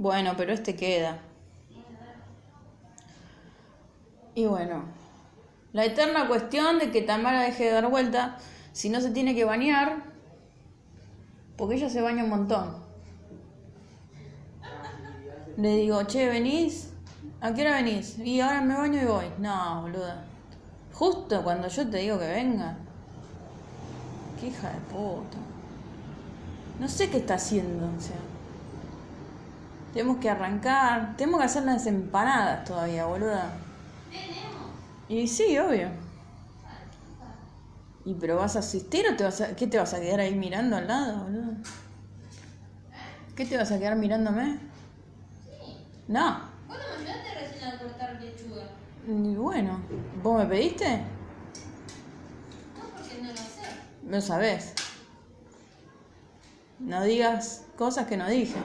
Bueno, pero este queda. Y bueno, la eterna cuestión de que Tamara deje de dar vuelta si no se tiene que bañar, porque ella se baña un montón. Le digo, che, ¿venís? ¿A qué hora venís? Y ahora me baño y voy. No, boluda. Justo cuando yo te digo que venga. Qué hija de puta. No sé qué está haciendo, o sea. Tenemos que arrancar. Tenemos que hacer las empanadas todavía, boluda. Y sí, obvio. ¿Y pero vas a asistir o te vas a... ¿Qué te vas a quedar ahí mirando al lado, boludo? ¿Qué te vas a quedar mirándome? No. ¿Vos no me ayudaste recién a cortar lechuga? Y bueno, ¿vos me pediste? No, porque no lo sé. Lo sabés. No digas cosas que no dije.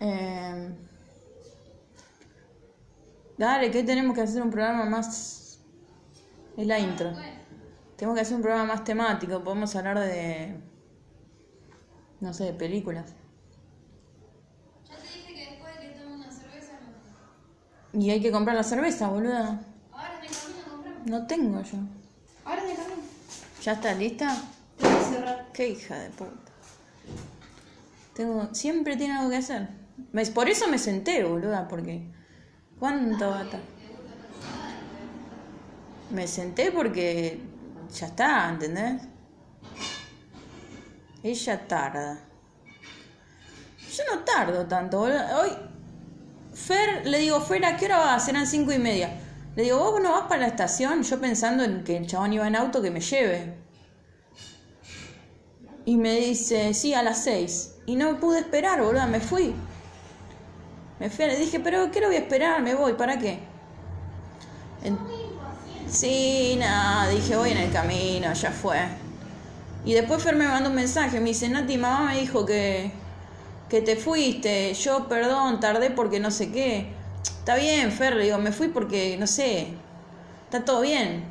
Eh, dale, que tenemos que hacer un programa más... Es la intro. Tenemos que hacer un programa más temático. Podemos hablar de... No sé, de películas. Ya te dije que después de que una cerveza no. Y hay que comprar la cerveza, boluda. Ahora en el camino compramos. No tengo yo. Ahora en el camino. ¿Ya estás lista? Tengo que cerrar. Qué hija de puta. Tengo, siempre tiene algo que hacer. Por eso me senté, boluda, porque. ¿Cuánto va a estar? Me senté porque ya está, ¿entendés? Ella tarda. Yo no tardo tanto, boluda. Hoy, Fer, le digo, Fer, ¿a qué hora vas? Eran cinco y media. Le digo, ¿vos no vas para la estación? Yo pensando en que el chabón iba en auto que me lleve. Y me dice, sí, a las seis. Y no pude esperar, boluda, me fui. Me fui, le dije, pero ¿qué lo voy a esperar? Me voy, ¿para qué? En- Sí, nada, dije, voy en el camino, ya fue. Y después Fer me mandó un mensaje, me dice, Nati, mamá me dijo que, que te fuiste. Yo, perdón, tardé porque no sé qué. Está bien, Fer, le digo, me fui porque, no sé, está todo bien.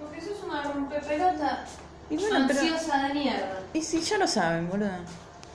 Porque sos una rompepelota Y bueno, pero... ansiosa de mierda. Y sí, ya lo saben, boludo.